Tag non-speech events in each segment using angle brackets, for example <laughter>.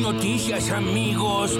noticias, amigos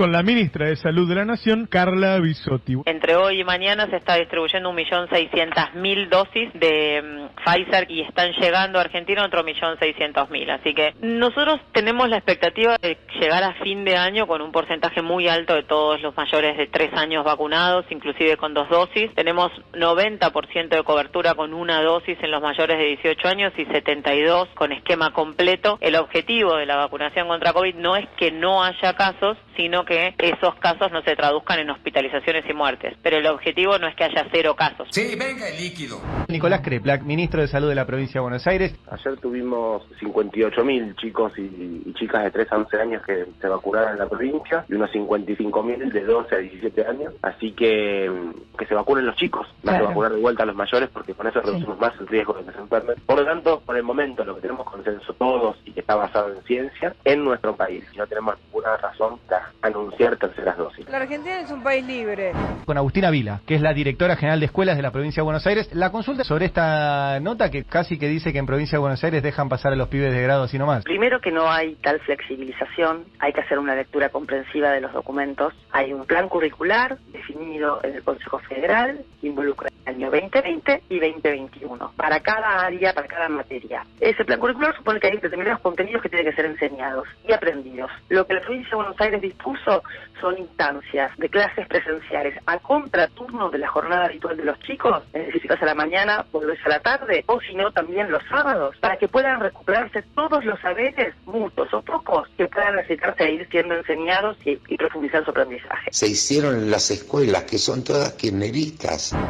con la ministra de Salud de la Nación, Carla Bisotti. Entre hoy y mañana se está distribuyendo 1.600.000 dosis de mm, Pfizer y están llegando a Argentina otro 1.600.000. Así que nosotros tenemos la expectativa de llegar a fin de año con un porcentaje muy alto de todos los mayores de tres años vacunados, inclusive con dos dosis. Tenemos 90% de cobertura con una dosis en los mayores de 18 años y 72 con esquema completo. El objetivo de la vacunación contra COVID no es que no haya casos, sino que esos casos no se traduzcan en hospitalizaciones y muertes. Pero el objetivo no es que haya cero casos. Sí, venga el líquido. Nicolás Kreplak, ministro de Salud de la provincia de Buenos Aires. Ayer tuvimos 58.000 chicos y, chicas de 3 a 11 años que se vacunaron en la provincia y unos 55.000 de 12 a 17 años. Así que que se vacunen los chicos, más que vacunar de vuelta a los mayores porque con eso reducimos más el riesgo de que se enfermen. Por lo tanto, por el momento lo que tenemos consenso todos y que está basado en ciencia en nuestro país. Y no tenemos ninguna razón para anunciar terceras dosis. La Argentina es un país libre. Con Agustina Vila, que es la directora general de escuelas de la provincia de Buenos Aires, la consulta sobre esta nota que casi que dice que en provincia de Buenos Aires dejan pasar a los pibes de grado así nomás. Primero que no hay tal flexibilización, hay que hacer una lectura comprensiva de los documentos. Hay un plan curricular en el Consejo Federal, involucra el año 2020 y 2021, para cada área, para cada materia. Ese plan curricular supone que hay determinados contenidos que tienen que ser enseñados y aprendidos. Lo que la provincia de Buenos Aires dispuso son instancias de clases presenciales a contraturno de la jornada habitual de los chicos, es decir, si vas a la mañana, volvés a la tarde, o si no, también los sábados, para que puedan recuperarse todos los saberes, muchos o pocos, que puedan necesitarse a ir siendo enseñados y, profundizar su aprendizaje. Se hicieron las escuelas, que son todas.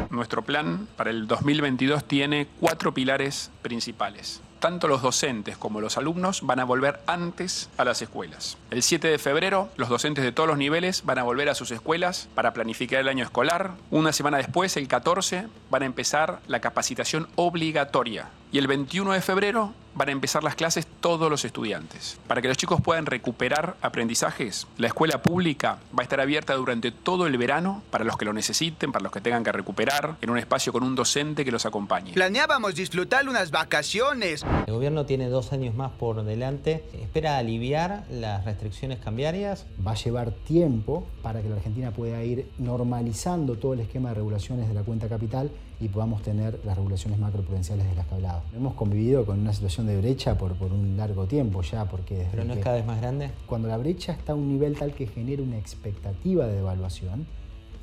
Nuestro plan para el 2022 tiene cuatro pilares principales tanto los docentes como los alumnos van a volver antes a las escuelas. El 7 de febrero, los docentes de todos los niveles van a volver a sus escuelas para planificar el año escolar. Una semana después, el 14, van a empezar la capacitación obligatoria. Y el 21 de febrero van a empezar las clases todos los estudiantes. Para que los chicos puedan recuperar aprendizajes, la escuela pública va a estar abierta durante todo el verano para los que lo necesiten, para los que tengan que recuperar, en un espacio con un docente que los acompañe. Planeábamos disfrutar unas vacaciones. El gobierno tiene dos años más por delante. Espera aliviar las restricciones cambiarias. Va a llevar tiempo para que la Argentina pueda ir normalizando todo el esquema de regulaciones de la cuenta capital y podamos tener las regulaciones macroprudenciales de las que hablaba. Hemos convivido con una situación de brecha por, por un largo tiempo ya, porque... ¿Pero no es cada vez más grande? Cuando la brecha está a un nivel tal que genera una expectativa de devaluación,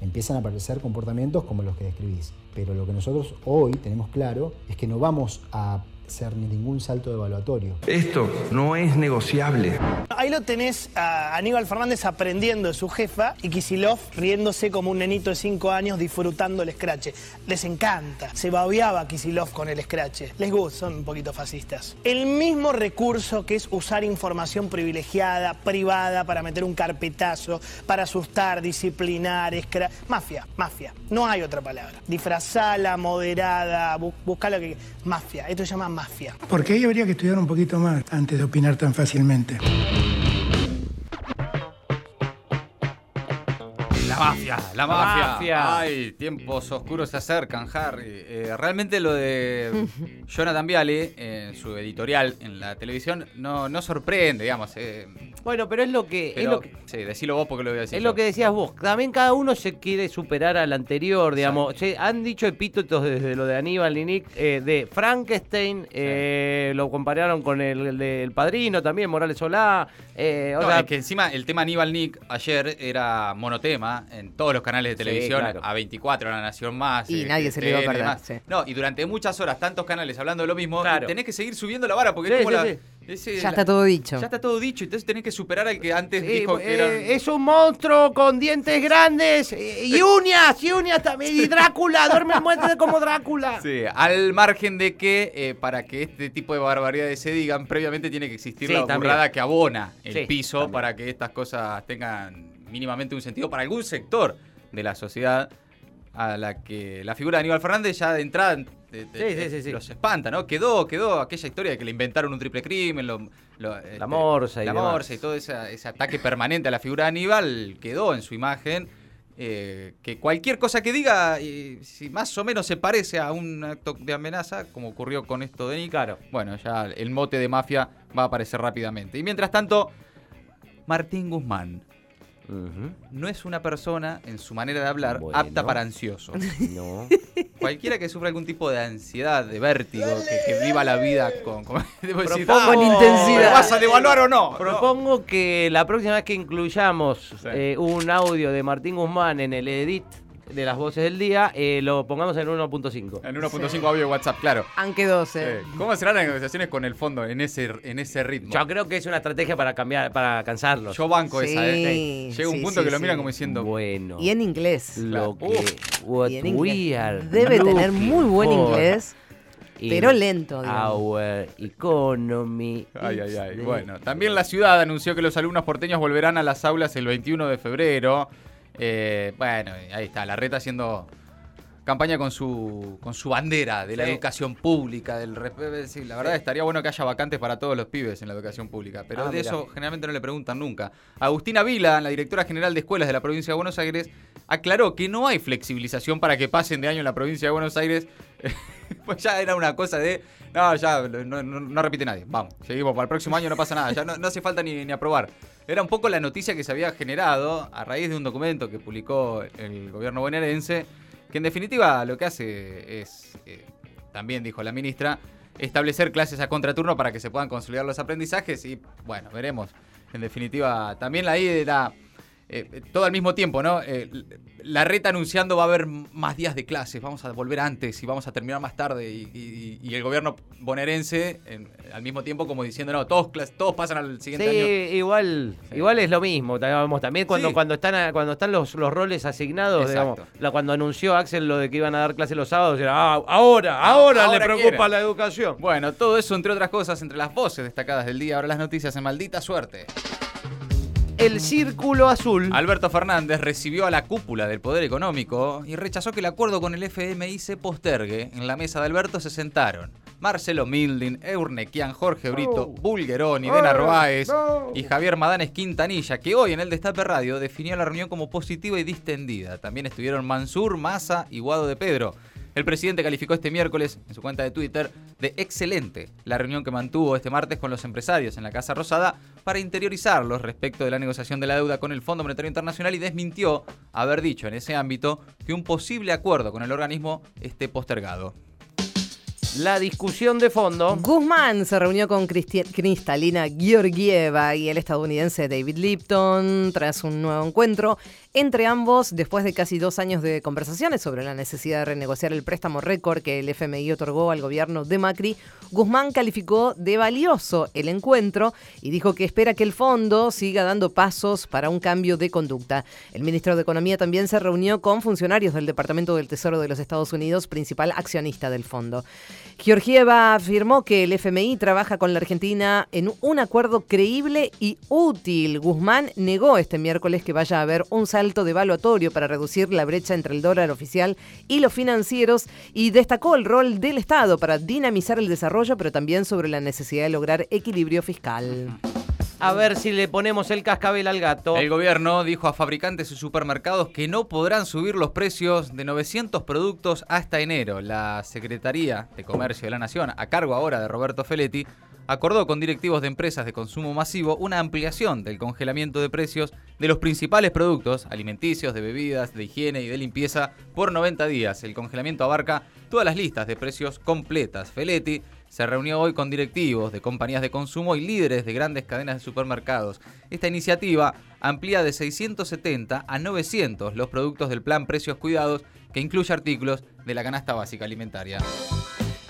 empiezan a aparecer comportamientos como los que describís. Pero lo que nosotros hoy tenemos claro es que no vamos a ser ni ningún salto evaluatorio. Esto no es negociable. Ahí lo tenés a Aníbal Fernández aprendiendo de su jefa y Kisilov riéndose como un nenito de 5 años disfrutando el scratch. Les encanta. Se babeaba Kisilov con el scratch. Les gusta, son un poquito fascistas. El mismo recurso que es usar información privilegiada, privada, para meter un carpetazo, para asustar, disciplinar, scratch. Mafia, mafia. No hay otra palabra. Disfrazala, moderada, busca lo que... Mafia. Esto se llama mafia. Porque ahí habría que estudiar un poquito más antes de opinar tan fácilmente. La mafia, la mafia. Ay, tiempos oscuros se acercan, Harry. Eh, realmente lo de <laughs> Jonathan Viale, en su editorial en la televisión, no, no sorprende, digamos. Eh, bueno, pero es lo que. es lo que sí, decilo vos porque lo voy a decir. Es lo que decías vos. También cada uno se quiere superar al anterior, digamos. han dicho epítetos desde lo de Aníbal y Nick, eh, de Frankenstein, lo compararon con el, del padrino también, Morales Solá. o que encima el tema Aníbal Nick ayer era monotema en todos los canales de televisión, a 24, a La Nación Más. Y nadie se le iba a perder. No, y durante muchas horas, tantos canales hablando de lo mismo, tenés que seguir subiendo la vara porque es como la, ya está todo dicho. Ya está todo dicho, entonces tenés que superar al que antes dijo que era... Eh, es un monstruo con dientes grandes eh, y <laughs> uñas, y uñas también. Y Drácula, duerme muerte como Drácula. Sí, al margen de que eh, para que este tipo de barbaridades se digan, previamente tiene que existir la burrada que abona el piso para que estas cosas tengan mínimamente un sentido para algún sector de la sociedad a la que la figura de Aníbal Fernández ya de entrada los espanta, ¿no? Quedó, quedó aquella historia de que le inventaron un triple crimen, lo, la este, morsa y la morsa y todo ese, ataque permanente a la figura de Aníbal quedó en su imagen eh, que cualquier cosa que diga, si más o menos se parece a un acto de amenaza, como ocurrió con esto de Nick, bueno, ya el mote de mafia va a aparecer rápidamente. Y mientras tanto, Martín Guzmán. No es una persona, en su manera de hablar, apta para ansioso. <laughs> No. Cualquiera que sufra algún tipo de ansiedad, de vértigo, que, viva la vida con, con, <laughs> Propongo con intensidad. ¿Vas a devaluar o no? Propongo que la próxima vez que incluyamos eh, un audio de Martín Guzmán en el edit de las voces del día, eh, lo pongamos en 1.5. En 1.5 audio de WhatsApp, claro. Aunque 12. Eh, ¿Cómo serán las negociaciones con el fondo en ese, en ese ritmo? Yo creo que es una estrategia para cambiar, para cansarlos. Yo banco esa, ¿eh? Llega un punto que lo miran como diciendo. Bueno. Y en inglés. Lo que. What we are Debe tener muy buen inglés. Pero lento. Our economy. Ay, ay, ay. Bueno, también la ciudad anunció que los alumnos porteños volverán a las aulas el 21 de febrero. Eh, bueno, ahí está, la reta haciendo campaña con su, con su bandera de la educación pública, del sí, la verdad estaría bueno que haya vacantes para todos los pibes en la educación pública, pero ah, de eso generalmente no le preguntan nunca. Agustina Vila, la directora general de escuelas de la provincia de Buenos Aires, aclaró que no hay flexibilización para que pasen de año en la provincia de Buenos Aires. <laughs> pues ya era una cosa de, no, ya no, repite nadie, vamos, seguimos, para el próximo año no pasa nada, ya no, hace falta ni, ni aprobar. Era un poco la noticia que se había generado a raíz de un documento que publicó el gobierno bonaerense, que en definitiva lo que hace es, eh, también dijo la ministra, establecer clases a contraturno para que se puedan consolidar los aprendizajes y bueno, veremos. En definitiva, también la idea eh, todo al mismo tiempo, ¿no? Eh, la reta anunciando va a haber más días de clases, vamos a volver antes y vamos a terminar más tarde. Y, el gobierno bonaerense al mismo tiempo como diciendo, no, todos, todos pasan al siguiente año. Sí, igual, igual es lo mismo. También cuando, cuando están, cuando están los, los roles asignados, digamos, cuando anunció Axel lo de que iban a dar clases los sábados, era, ah, ahora, ahora, le preocupa la educación. Bueno, todo eso, entre otras cosas, entre las voces destacadas del día, ahora las noticias en maldita suerte el Círculo Azul. Alberto Fernández recibió a la cúpula del Poder Económico y rechazó que el acuerdo con el FMI se postergue. En la mesa de Alberto se sentaron Marcelo Mildin, Eurnequian, Jorge Brito, Bulgeroni, De Narváez y Javier Madanes Quintanilla, que hoy en el Destape Radio definió la reunión como positiva y distendida. También estuvieron Mansur, Massa y Guado de Pedro. El presidente calificó este miércoles en su cuenta de Twitter de excelente la reunión que mantuvo este martes con los empresarios en la Casa Rosada para interiorizarlos respecto de la negociación de la deuda con el Fondo Monetario Internacional y desmintió haber dicho en ese ámbito que un posible acuerdo con el organismo esté postergado. La discusión de fondo. Guzmán se reunió con Cristalina Georgieva y el estadounidense David Lipton tras un nuevo encuentro entre ambos, después de casi dos años de conversaciones sobre la necesidad de renegociar el préstamo récord que el FMI otorgó al gobierno de Macri, Guzmán calificó de valioso el encuentro y dijo que espera que el fondo siga dando pasos para un cambio de conducta. El ministro de Economía también se reunió con funcionarios del Departamento del Tesoro de los Estados Unidos, principal accionista del fondo. Georgieva afirmó que el FMI trabaja con la Argentina en un acuerdo creíble y útil. Guzmán negó este miércoles que vaya a haber un alto devaluatorio para reducir la brecha entre el dólar oficial y los financieros y destacó el rol del Estado para dinamizar el desarrollo, pero también sobre la necesidad de lograr equilibrio fiscal. A ver si le ponemos el cascabel al gato. El gobierno dijo a fabricantes y supermercados que no podrán subir los precios de 900 productos hasta enero. La Secretaría de Comercio de la Nación, a cargo ahora de Roberto Feletti, acordó con directivos de empresas de consumo masivo una ampliación del congelamiento de precios de los principales productos alimenticios, de bebidas, de higiene y de limpieza por 90 días. El congelamiento abarca todas las listas de precios completas. Feletti se reunió hoy con directivos de compañías de consumo y líderes de grandes cadenas de supermercados. Esta iniciativa amplía de 670 a 900 los productos del plan Precios Cuidados que incluye artículos de la canasta básica alimentaria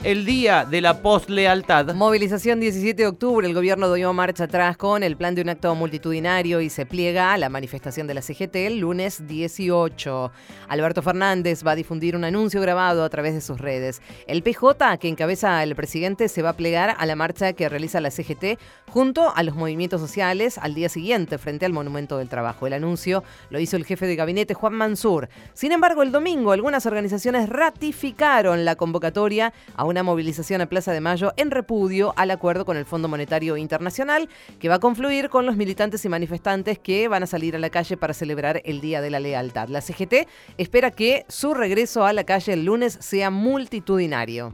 el día de la postlealtad. Movilización 17 de octubre. El gobierno dio marcha atrás con el plan de un acto multitudinario y se pliega a la manifestación de la CGT el lunes 18. Alberto Fernández va a difundir un anuncio grabado a través de sus redes. El PJ, que encabeza el presidente, se va a plegar a la marcha que realiza la CGT junto a los movimientos sociales al día siguiente frente al Monumento del Trabajo. El anuncio lo hizo el jefe de gabinete Juan Mansur. Sin embargo, el domingo algunas organizaciones ratificaron la convocatoria a una movilización a Plaza de Mayo en repudio al acuerdo con el Fondo Monetario Internacional, que va a confluir con los militantes y manifestantes que van a salir a la calle para celebrar el Día de la Lealtad. La CGT espera que su regreso a la calle el lunes sea multitudinario.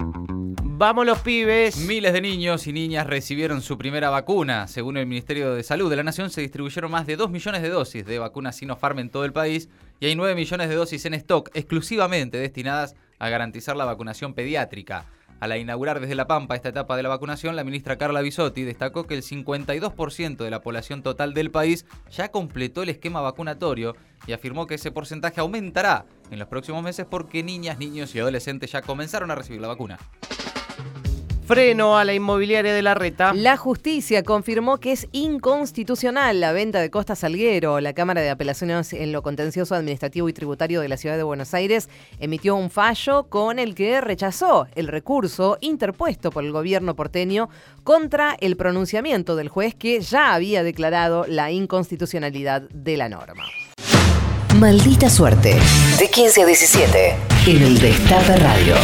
Vamos los pibes. Miles de niños y niñas recibieron su primera vacuna. Según el Ministerio de Salud de la Nación, se distribuyeron más de 2 millones de dosis de vacunas Sinopharm en todo el país y hay 9 millones de dosis en stock exclusivamente destinadas a garantizar la vacunación pediátrica. Al inaugurar desde La Pampa esta etapa de la vacunación, la ministra Carla Bisotti destacó que el 52% de la población total del país ya completó el esquema vacunatorio y afirmó que ese porcentaje aumentará en los próximos meses porque niñas, niños y adolescentes ya comenzaron a recibir la vacuna. Freno a la inmobiliaria de la reta. La justicia confirmó que es inconstitucional la venta de Costa Salguero. La Cámara de Apelaciones en lo contencioso administrativo y tributario de la Ciudad de Buenos Aires emitió un fallo con el que rechazó el recurso interpuesto por el gobierno porteño contra el pronunciamiento del juez que ya había declarado la inconstitucionalidad de la norma. Maldita suerte. De 15 a 17. En el Destape Radio.